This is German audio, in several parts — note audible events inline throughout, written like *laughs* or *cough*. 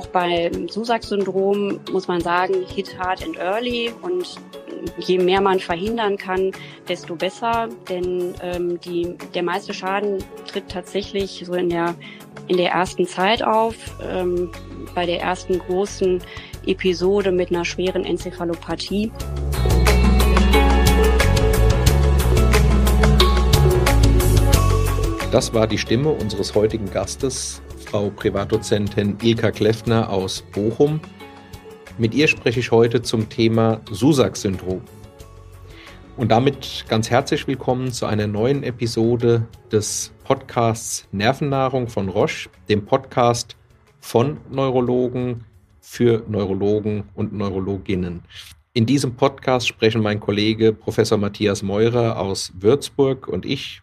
auch beim Susac-Syndrom muss man sagen, hit hard and early. Und je mehr man verhindern kann, desto besser, denn ähm, die, der meiste Schaden tritt tatsächlich so in der, in der ersten Zeit auf, ähm, bei der ersten großen Episode mit einer schweren Enzephalopathie. Das war die Stimme unseres heutigen Gastes, Frau Privatdozentin Ilka Kleffner aus Bochum. Mit ihr spreche ich heute zum Thema Susac-Syndrom. Und damit ganz herzlich willkommen zu einer neuen Episode des Podcasts Nervennahrung von Roche, dem Podcast von Neurologen für Neurologen und Neurologinnen. In diesem Podcast sprechen mein Kollege Professor Matthias Meurer aus Würzburg und ich,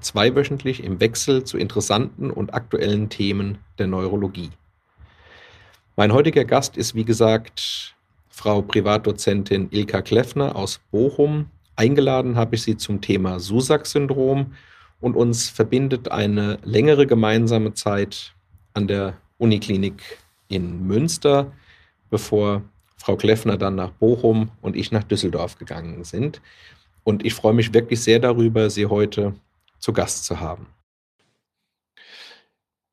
zweiwöchentlich im Wechsel zu interessanten und aktuellen Themen der Neurologie. Mein heutiger Gast ist, wie gesagt, Frau Privatdozentin Ilka Kleffner aus Bochum. Eingeladen habe ich sie zum Thema Susac-Syndrom und uns verbindet eine längere gemeinsame Zeit an der Uniklinik in Münster, bevor Frau Kleffner dann nach Bochum und ich nach Düsseldorf gegangen sind. Und ich freue mich wirklich sehr darüber, Sie heute zu Gast zu haben.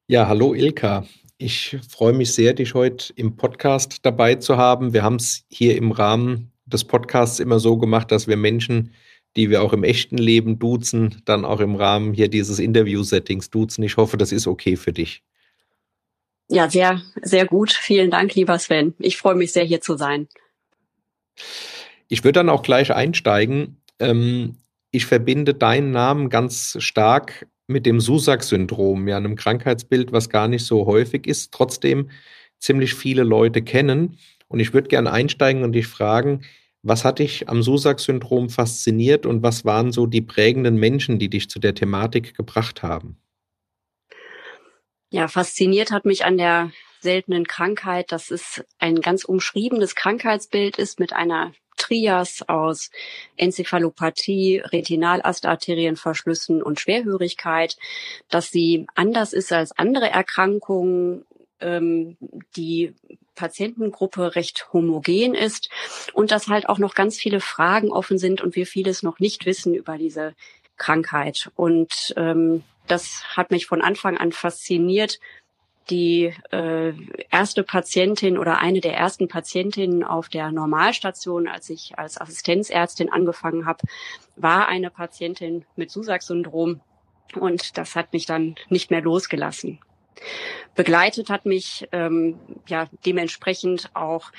Ja, hallo Ilka. Ich freue mich sehr, dich heute im Podcast dabei zu haben. Wir haben es hier im Rahmen des Podcasts immer so gemacht, dass wir Menschen, die wir auch im echten Leben duzen, dann auch im Rahmen hier dieses Interview-Settings duzen. Ich hoffe, das ist okay für dich. Ja, sehr, sehr gut. Vielen Dank, lieber Sven. Ich freue mich sehr, hier zu sein. Ich würde dann auch gleich einsteigen. Ähm, ich verbinde deinen Namen ganz stark mit dem Susac-Syndrom, ja, einem Krankheitsbild, was gar nicht so häufig ist, trotzdem ziemlich viele Leute kennen. Und ich würde gerne einsteigen und dich fragen, was hat dich am Susac-Syndrom fasziniert und was waren so die prägenden Menschen, die dich zu der Thematik gebracht haben? Ja, fasziniert hat mich an der seltenen Krankheit, dass es ein ganz umschriebenes Krankheitsbild ist mit einer Trias aus Enzephalopathie, Retinalastarterienverschlüssen und Schwerhörigkeit, dass sie anders ist als andere Erkrankungen, ähm, die Patientengruppe recht homogen ist und dass halt auch noch ganz viele Fragen offen sind und wir vieles noch nicht wissen über diese Krankheit. Und ähm, das hat mich von Anfang an fasziniert, die äh, erste Patientin oder eine der ersten Patientinnen auf der Normalstation, als ich als Assistenzärztin angefangen habe, war eine Patientin mit Susac-Syndrom und das hat mich dann nicht mehr losgelassen. Begleitet hat mich ähm, ja dementsprechend auch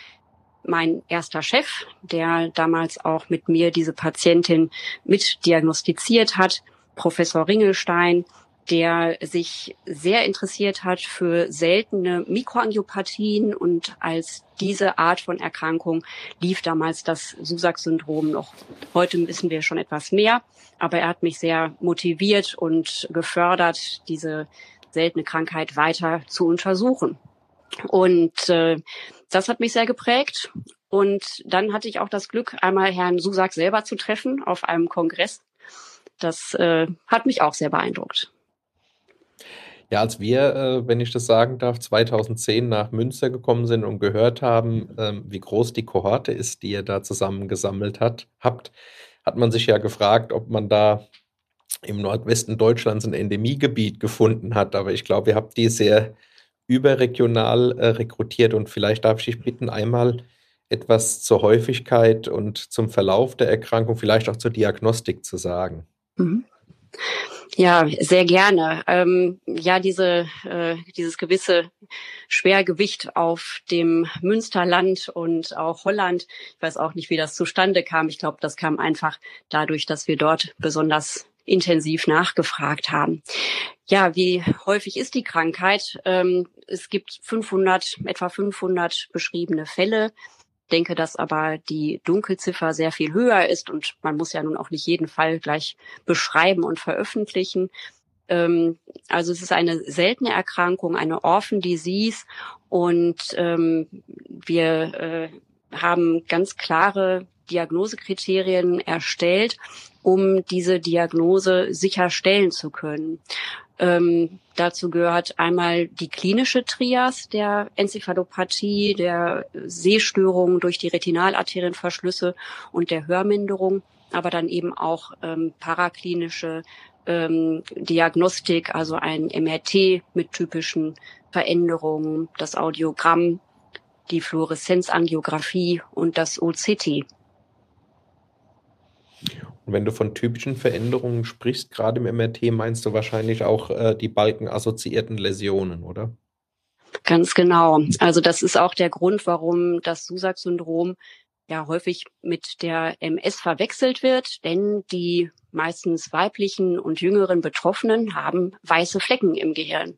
mein erster Chef, der damals auch mit mir diese Patientin mit diagnostiziert hat, Professor Ringelstein, der sich sehr interessiert hat für seltene Mikroangiopathien und als diese Art von Erkrankung lief damals das Susac-Syndrom noch. Heute wissen wir schon etwas mehr, aber er hat mich sehr motiviert und gefördert, diese seltene Krankheit weiter zu untersuchen. Und äh, das hat mich sehr geprägt. Und dann hatte ich auch das Glück, einmal Herrn Susak selber zu treffen auf einem Kongress. Das äh, hat mich auch sehr beeindruckt. Ja, als wir, äh, wenn ich das sagen darf, 2010 nach Münster gekommen sind und gehört haben, ähm, wie groß die Kohorte ist, die ihr da zusammengesammelt hat, habt, hat man sich ja gefragt, ob man da im Nordwesten Deutschlands ein Endemiegebiet gefunden hat. Aber ich glaube, ihr habt die sehr überregional äh, rekrutiert und vielleicht darf ich dich bitten, einmal etwas zur Häufigkeit und zum Verlauf der Erkrankung, vielleicht auch zur Diagnostik zu sagen. Mhm. Ja, sehr gerne. Ähm, ja, diese, äh, dieses gewisse Schwergewicht auf dem Münsterland und auch Holland. Ich weiß auch nicht, wie das zustande kam. Ich glaube, das kam einfach dadurch, dass wir dort besonders intensiv nachgefragt haben. Ja, wie häufig ist die Krankheit? Ähm, es gibt 500, etwa 500 beschriebene Fälle denke, dass aber die Dunkelziffer sehr viel höher ist und man muss ja nun auch nicht jeden Fall gleich beschreiben und veröffentlichen. Ähm, also es ist eine seltene Erkrankung, eine Orphan Disease und ähm, wir äh, haben ganz klare Diagnosekriterien erstellt, um diese Diagnose sicherstellen zu können. Ähm, dazu gehört einmal die klinische Trias der Enzephalopathie, der Sehstörungen durch die Retinalarterienverschlüsse und der Hörminderung, aber dann eben auch ähm, paraklinische ähm, Diagnostik, also ein MRT mit typischen Veränderungen, das Audiogramm, die Fluoreszenzangiografie und das OCT. Und wenn du von typischen Veränderungen sprichst, gerade im MRT, meinst du wahrscheinlich auch äh, die balkenassoziierten Läsionen, oder? Ganz genau. Also das ist auch der Grund, warum das Susak-Syndrom ja häufig mit der MS verwechselt wird, denn die meistens weiblichen und jüngeren Betroffenen haben weiße Flecken im Gehirn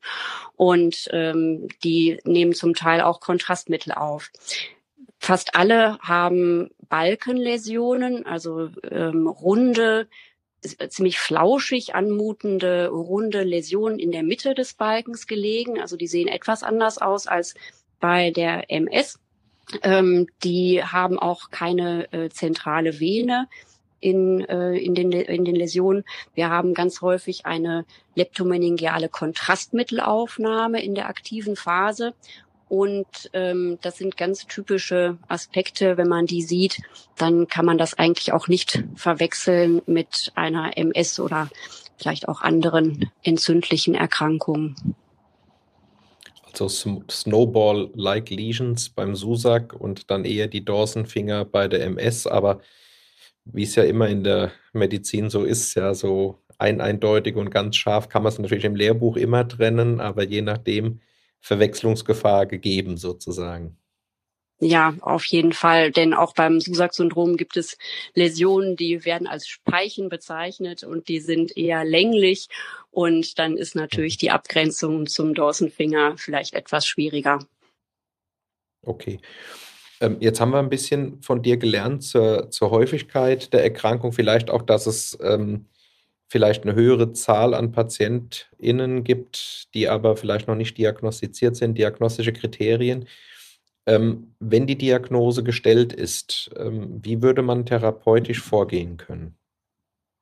und ähm, die nehmen zum Teil auch Kontrastmittel auf. Fast alle haben Balkenläsionen, also ähm, runde, ziemlich flauschig anmutende runde Läsionen in der Mitte des Balkens gelegen. Also die sehen etwas anders aus als bei der MS. Ähm, die haben auch keine äh, zentrale Vene in, äh, in, den, in den Läsionen. Wir haben ganz häufig eine leptomeningeale Kontrastmittelaufnahme in der aktiven Phase. Und ähm, das sind ganz typische Aspekte. Wenn man die sieht, dann kann man das eigentlich auch nicht verwechseln mit einer MS oder vielleicht auch anderen entzündlichen Erkrankungen. Also Snowball-like Lesions beim Susak und dann eher die Dawson-Finger bei der MS, aber wie es ja immer in der Medizin so ist, ja, so ein eindeutig und ganz scharf kann man es natürlich im Lehrbuch immer trennen, aber je nachdem, Verwechslungsgefahr gegeben sozusagen. Ja, auf jeden Fall, denn auch beim Susak-Syndrom gibt es Läsionen, die werden als Speichen bezeichnet und die sind eher länglich und dann ist natürlich die Abgrenzung zum Dawson-Finger vielleicht etwas schwieriger. Okay. Ähm, jetzt haben wir ein bisschen von dir gelernt zur, zur Häufigkeit der Erkrankung, vielleicht auch, dass es ähm, vielleicht eine höhere Zahl an PatientInnen gibt, die aber vielleicht noch nicht diagnostiziert sind, diagnostische Kriterien. Ähm, wenn die Diagnose gestellt ist, ähm, wie würde man therapeutisch vorgehen können?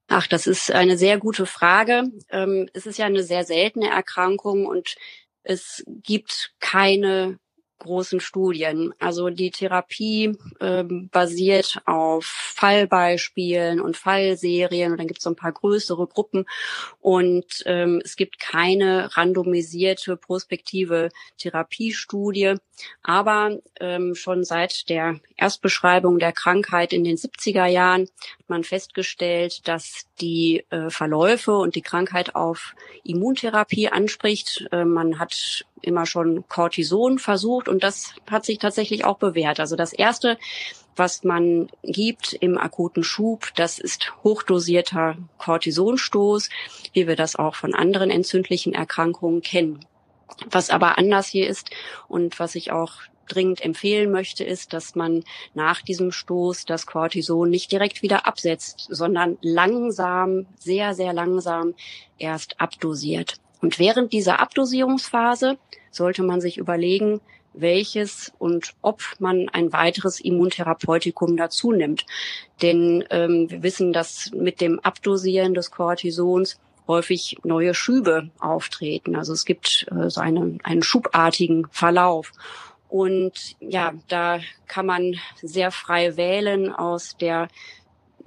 Ach, das ist eine sehr gute Frage. Ähm, es ist ja eine sehr seltene Erkrankung und es gibt keine großen Studien. Also die Therapie ähm, basiert auf Fallbeispielen und Fallserien und dann gibt es so ein paar größere Gruppen und ähm, es gibt keine randomisierte prospektive Therapiestudie. Aber ähm, schon seit der Erstbeschreibung der Krankheit in den 70er Jahren hat man festgestellt, dass die äh, Verläufe und die Krankheit auf Immuntherapie anspricht. Äh, man hat immer schon Cortison versucht und das hat sich tatsächlich auch bewährt. Also das erste, was man gibt im akuten Schub, das ist hochdosierter Cortisonstoß, wie wir das auch von anderen entzündlichen Erkrankungen kennen. Was aber anders hier ist und was ich auch dringend empfehlen möchte, ist, dass man nach diesem Stoß das Cortison nicht direkt wieder absetzt, sondern langsam, sehr, sehr langsam erst abdosiert. Und während dieser Abdosierungsphase sollte man sich überlegen, welches und ob man ein weiteres Immuntherapeutikum dazu nimmt. Denn ähm, wir wissen, dass mit dem Abdosieren des Cortisons häufig neue Schübe auftreten. Also es gibt äh, so eine, einen schubartigen Verlauf. Und ja, da kann man sehr frei wählen aus der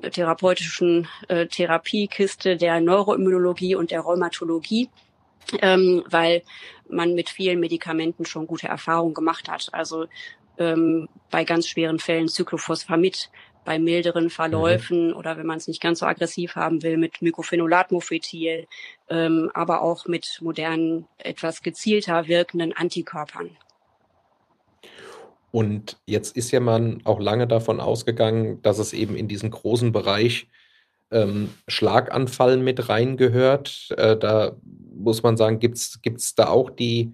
therapeutischen äh, Therapiekiste der Neuroimmunologie und der Rheumatologie, ähm, weil man mit vielen Medikamenten schon gute Erfahrungen gemacht hat. Also ähm, bei ganz schweren Fällen Cyclophosphamid, bei milderen Verläufen mhm. oder wenn man es nicht ganz so aggressiv haben will, mit Mycophenolate Mofetil, ähm, aber auch mit modernen, etwas gezielter wirkenden Antikörpern. Und jetzt ist ja man auch lange davon ausgegangen, dass es eben in diesen großen Bereich ähm, Schlaganfall mit reingehört. Äh, da muss man sagen, gibt es da auch die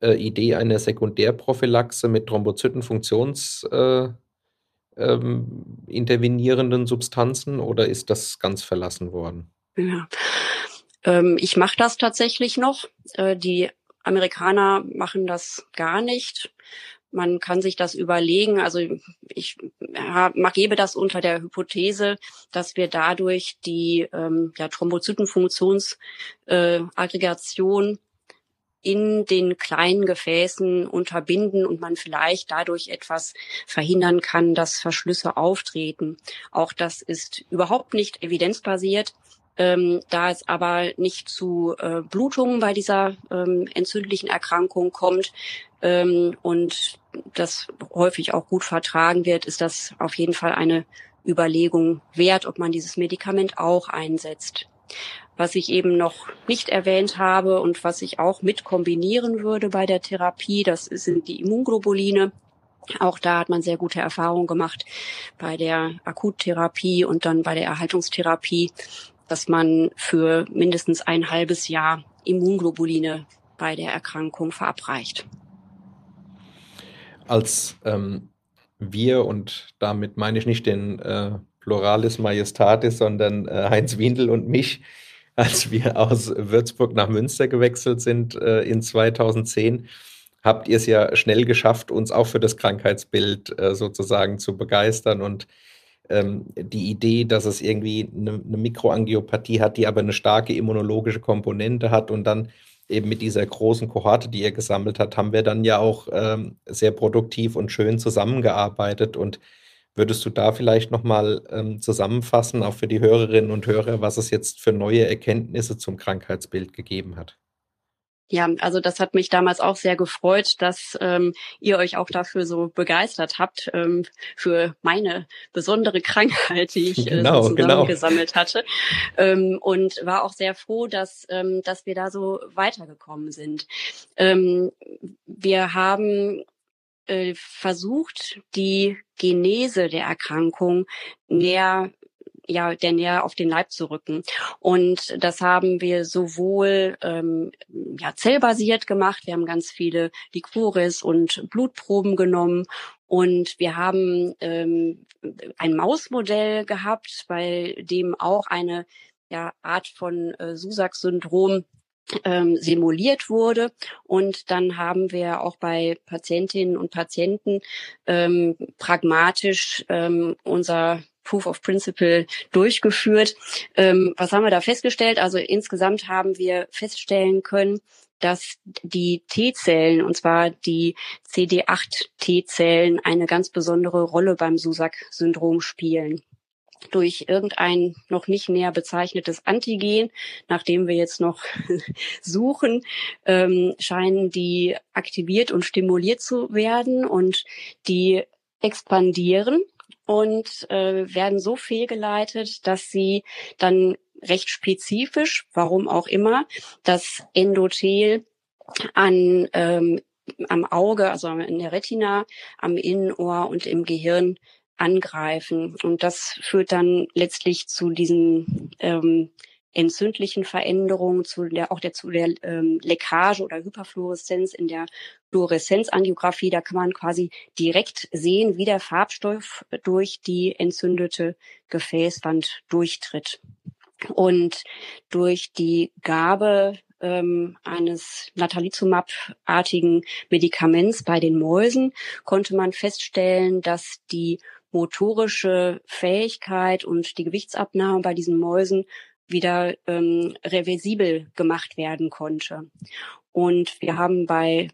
äh, Idee einer Sekundärprophylaxe mit Thrombozytenfunktions äh, ähm, Substanzen oder ist das ganz verlassen worden? Ja. Ähm, ich mache das tatsächlich noch. Äh, die Amerikaner machen das gar nicht man kann sich das überlegen. Also ich gebe das unter der Hypothese, dass wir dadurch die ähm, ja, Thrombozytenfunktionsaggregation äh, in den kleinen Gefäßen unterbinden und man vielleicht dadurch etwas verhindern kann, dass Verschlüsse auftreten. Auch das ist überhaupt nicht evidenzbasiert. Ähm, da es aber nicht zu äh, Blutungen bei dieser ähm, entzündlichen Erkrankung kommt ähm, und das häufig auch gut vertragen wird, ist das auf jeden Fall eine Überlegung wert, ob man dieses Medikament auch einsetzt. Was ich eben noch nicht erwähnt habe und was ich auch mit kombinieren würde bei der Therapie, das sind die Immunglobuline. Auch da hat man sehr gute Erfahrungen gemacht bei der Akuttherapie und dann bei der Erhaltungstherapie, dass man für mindestens ein halbes Jahr Immunglobuline bei der Erkrankung verabreicht. Als ähm, wir, und damit meine ich nicht den äh, Pluralis Majestatis, sondern äh, Heinz Windel und mich, *laughs* als wir aus Würzburg nach Münster gewechselt sind äh, in 2010, habt ihr es ja schnell geschafft, uns auch für das Krankheitsbild äh, sozusagen zu begeistern. Und ähm, die Idee, dass es irgendwie eine, eine, Mikroangiopathie hat, die aber eine starke immunologische Komponente hat und dann eben mit dieser großen Kohorte, die ihr gesammelt habt, haben wir dann ja auch ähm, sehr produktiv und schön zusammengearbeitet und Würdest du da vielleicht nochmal ähm, zusammenfassen, auch für die Hörerinnen und Hörer, was es jetzt für neue Erkenntnisse zum Krankheitsbild gegeben hat? Ja, also das hat mich damals auch sehr gefreut, dass ähm, ihr euch auch dafür so begeistert habt ähm, für meine besondere *laughs* Krankheit, die ich genau, äh, so genau. zusammengesammelt genau. hatte. Ähm, und war auch sehr froh, dass, ähm, dass wir da so weitergekommen sind. Ähm, wir haben äh, versucht, die Genese der Erkrankung näher ja, der näher auf den Leib zu rücken. Und das haben wir sowohl ähm, ja, zellbasiert gemacht, wir haben ganz viele Liquores und Blutproben genommen und wir haben ähm, ein Mausmodell gehabt, bei dem auch eine ja, Art von äh, Susak-Syndrom ähm, simuliert wurde. Und dann haben wir auch bei Patientinnen und Patienten ähm, pragmatisch ähm, unser Proof of Principle durchgeführt. Ähm, was haben wir da festgestellt? Also insgesamt haben wir feststellen können, dass die T-Zellen, und zwar die CD8-T-Zellen, eine ganz besondere Rolle beim Susak-Syndrom spielen durch irgendein noch nicht näher bezeichnetes Antigen, nachdem wir jetzt noch *laughs* suchen, ähm, scheinen die aktiviert und stimuliert zu werden und die expandieren und äh, werden so fehlgeleitet, dass sie dann recht spezifisch, warum auch immer, das Endothel an ähm, am Auge, also in der Retina, am Innenohr und im Gehirn angreifen. Und das führt dann letztlich zu diesen ähm, entzündlichen Veränderungen, zu der, auch der, zu der ähm, Leckage oder Hyperfluoreszenz in der Fluoreszenzangiografie. Da kann man quasi direkt sehen, wie der Farbstoff durch die entzündete Gefäßwand durchtritt. Und durch die Gabe ähm, eines Natalizumab-artigen Medikaments bei den Mäusen konnte man feststellen, dass die motorische Fähigkeit und die Gewichtsabnahme bei diesen Mäusen wieder ähm, reversibel gemacht werden konnte. Und wir haben bei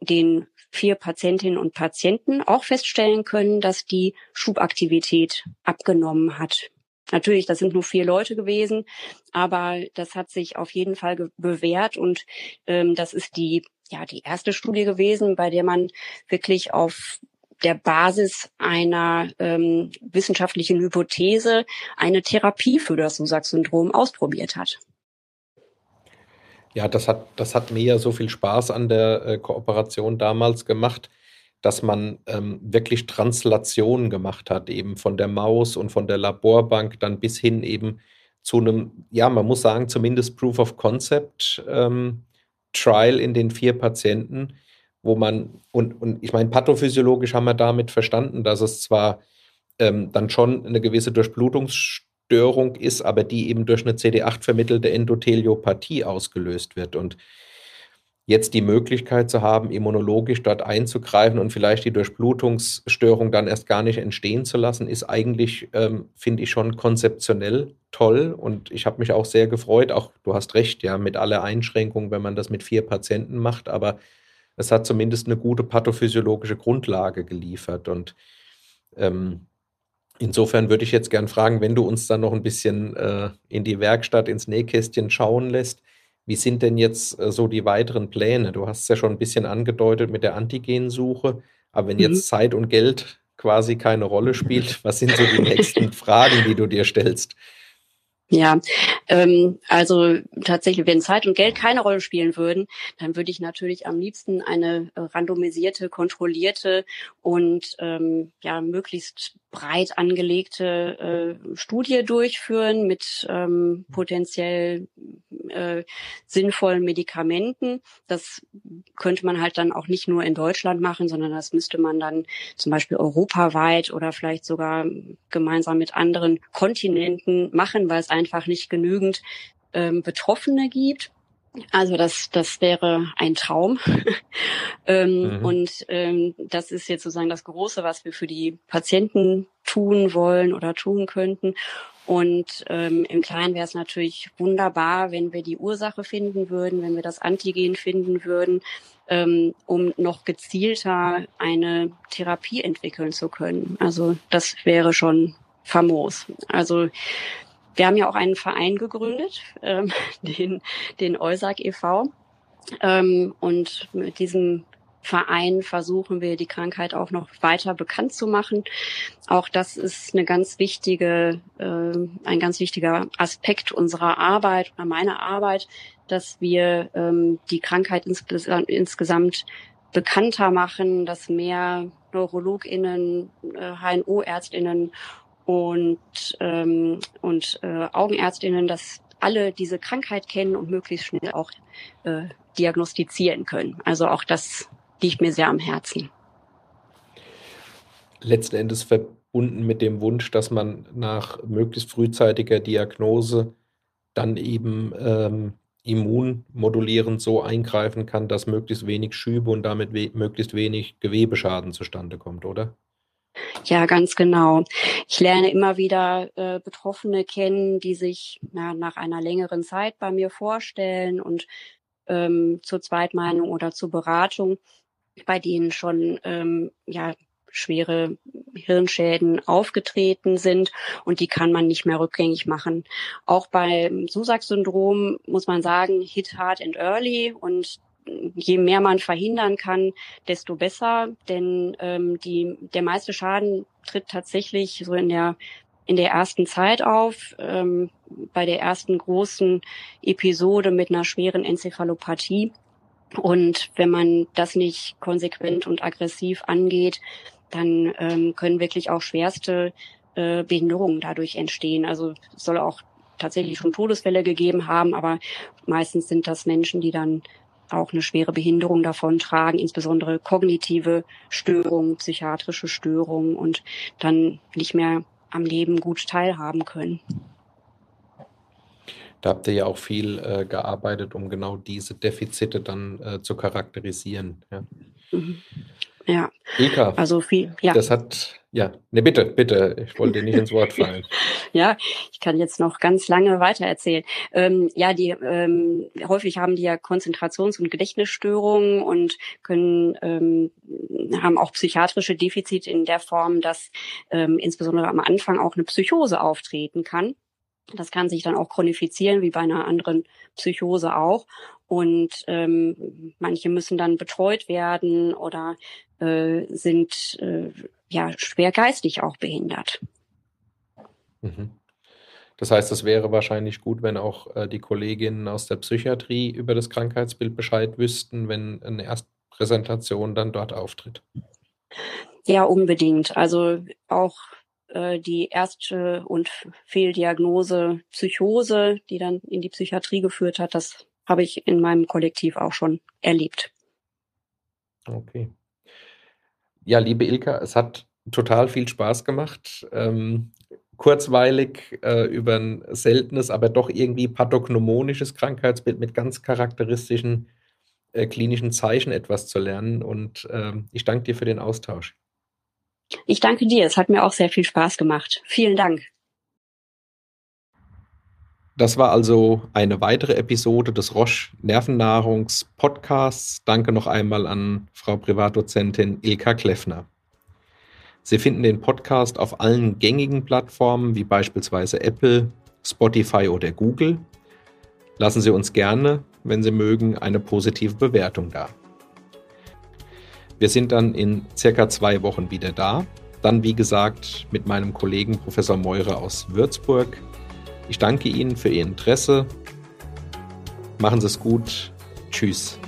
den vier Patientinnen und Patienten auch feststellen können, dass die Schubaktivität abgenommen hat. Natürlich, das sind nur vier Leute gewesen, aber das hat sich auf jeden Fall bewährt und ähm, das ist die ja die erste Studie gewesen, bei der man wirklich auf der Basis einer ähm, wissenschaftlichen Hypothese eine Therapie für das Susak-Syndrom ausprobiert hat. Ja, das hat, das hat mir ja so viel Spaß an der äh, Kooperation damals gemacht, dass man ähm, wirklich Translationen gemacht hat, eben von der Maus und von der Laborbank dann bis hin eben zu einem, ja, man muss sagen, zumindest Proof of Concept ähm, Trial in den vier Patienten, wo man, und, und ich meine, pathophysiologisch haben wir damit verstanden, dass es zwar ähm, dann schon eine gewisse Durchblutungsstörung ist, aber die eben durch eine CD8 vermittelte Endotheliopathie ausgelöst wird. Und jetzt die Möglichkeit zu haben, immunologisch dort einzugreifen und vielleicht die Durchblutungsstörung dann erst gar nicht entstehen zu lassen, ist eigentlich, ähm, finde ich, schon konzeptionell toll. Und ich habe mich auch sehr gefreut. Auch du hast recht, ja, mit aller Einschränkung, wenn man das mit vier Patienten macht, aber es hat zumindest eine gute pathophysiologische Grundlage geliefert. Und ähm, insofern würde ich jetzt gern fragen, wenn du uns dann noch ein bisschen äh, in die Werkstatt, ins Nähkästchen schauen lässt, wie sind denn jetzt äh, so die weiteren Pläne? Du hast es ja schon ein bisschen angedeutet mit der Antigensuche, aber wenn mhm. jetzt Zeit und Geld quasi keine Rolle spielt, was sind so die nächsten *laughs* Fragen, die du dir stellst? Ja, ähm, also tatsächlich, wenn Zeit und Geld keine Rolle spielen würden, dann würde ich natürlich am liebsten eine äh, randomisierte, kontrollierte und ähm, ja möglichst breit angelegte äh, Studie durchführen mit ähm, potenziell äh, sinnvollen Medikamenten. Das könnte man halt dann auch nicht nur in Deutschland machen, sondern das müsste man dann zum Beispiel europaweit oder vielleicht sogar gemeinsam mit anderen Kontinenten machen, weil es einfach nicht genügend ähm, Betroffene gibt. Also das, das wäre ein Traum. *laughs* ähm, mhm. Und ähm, das ist jetzt sozusagen das Große, was wir für die Patienten tun wollen oder tun könnten. Und ähm, im Kleinen wäre es natürlich wunderbar, wenn wir die Ursache finden würden, wenn wir das Antigen finden würden, ähm, um noch gezielter eine Therapie entwickeln zu können. Also das wäre schon famos. Also wir haben ja auch einen Verein gegründet, ähm, *laughs* den, den EUSAG e.V. Ähm, und mit diesem Verein versuchen wir, die Krankheit auch noch weiter bekannt zu machen. Auch das ist eine ganz wichtige, äh, ein ganz wichtiger Aspekt unserer Arbeit oder meiner Arbeit, dass wir ähm, die Krankheit insges insgesamt bekannter machen, dass mehr NeurologInnen, äh, HNO-ÄrztInnen und, ähm, und äh, Augenärztinnen, dass alle diese Krankheit kennen und möglichst schnell auch äh, diagnostizieren können. Also auch das liegt mir sehr am Herzen. Letzten Endes verbunden mit dem Wunsch, dass man nach möglichst frühzeitiger Diagnose dann eben ähm, immunmodulierend so eingreifen kann, dass möglichst wenig Schübe und damit we möglichst wenig Gewebeschaden zustande kommt, oder? Ja, ganz genau. Ich lerne immer wieder äh, Betroffene kennen, die sich na, nach einer längeren Zeit bei mir vorstellen und ähm, zur Zweitmeinung oder zur Beratung, bei denen schon ähm, ja schwere Hirnschäden aufgetreten sind und die kann man nicht mehr rückgängig machen. Auch beim Susak-Syndrom muss man sagen, hit hard and early und je mehr man verhindern kann, desto besser, denn ähm, die, der meiste Schaden tritt tatsächlich so in der in der ersten Zeit auf, ähm, bei der ersten großen Episode mit einer schweren Enzephalopathie. Und wenn man das nicht konsequent und aggressiv angeht, dann ähm, können wirklich auch schwerste äh, Behinderungen dadurch entstehen. Also es soll auch tatsächlich schon Todesfälle gegeben haben, aber meistens sind das Menschen, die dann auch eine schwere Behinderung davon tragen, insbesondere kognitive Störungen, psychiatrische Störungen und dann nicht mehr am Leben gut teilhaben können. Da habt ihr ja auch viel äh, gearbeitet, um genau diese Defizite dann äh, zu charakterisieren. Ja. Mhm. Ja. Ilka, also viel, ja. Das hat, ja, ne, bitte, bitte, ich wollte nicht ins Wort fallen. *laughs* ja, ich kann jetzt noch ganz lange weiter erzählen. Ähm, ja, die ähm, häufig haben die ja Konzentrations- und Gedächtnisstörungen und können ähm, haben auch psychiatrische Defizite in der Form, dass ähm, insbesondere am Anfang auch eine Psychose auftreten kann. Das kann sich dann auch chronifizieren, wie bei einer anderen Psychose auch. Und ähm, manche müssen dann betreut werden oder äh, sind äh, ja schwer geistig auch behindert. Mhm. Das heißt, es wäre wahrscheinlich gut, wenn auch äh, die Kolleginnen aus der Psychiatrie über das Krankheitsbild Bescheid wüssten, wenn eine Erstpräsentation dann dort auftritt. Ja, unbedingt. Also auch äh, die erste und Fehldiagnose Psychose, die dann in die Psychiatrie geführt hat, das habe ich in meinem Kollektiv auch schon erlebt. Okay. Ja, liebe Ilka, es hat total viel Spaß gemacht. Ähm, kurzweilig äh, über ein seltenes, aber doch irgendwie pathognomonisches Krankheitsbild mit ganz charakteristischen äh, klinischen Zeichen etwas zu lernen. Und äh, ich danke dir für den Austausch. Ich danke dir. Es hat mir auch sehr viel Spaß gemacht. Vielen Dank. Das war also eine weitere Episode des Roche Nervennahrungs Podcasts. Danke noch einmal an Frau Privatdozentin Ilka Kleffner. Sie finden den Podcast auf allen gängigen Plattformen wie beispielsweise Apple, Spotify oder Google. Lassen Sie uns gerne, wenn Sie mögen, eine positive Bewertung da. Wir sind dann in circa zwei Wochen wieder da. Dann, wie gesagt, mit meinem Kollegen Professor Meurer aus Würzburg ich danke Ihnen für Ihr Interesse. Machen Sie es gut. Tschüss.